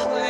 Yahweh.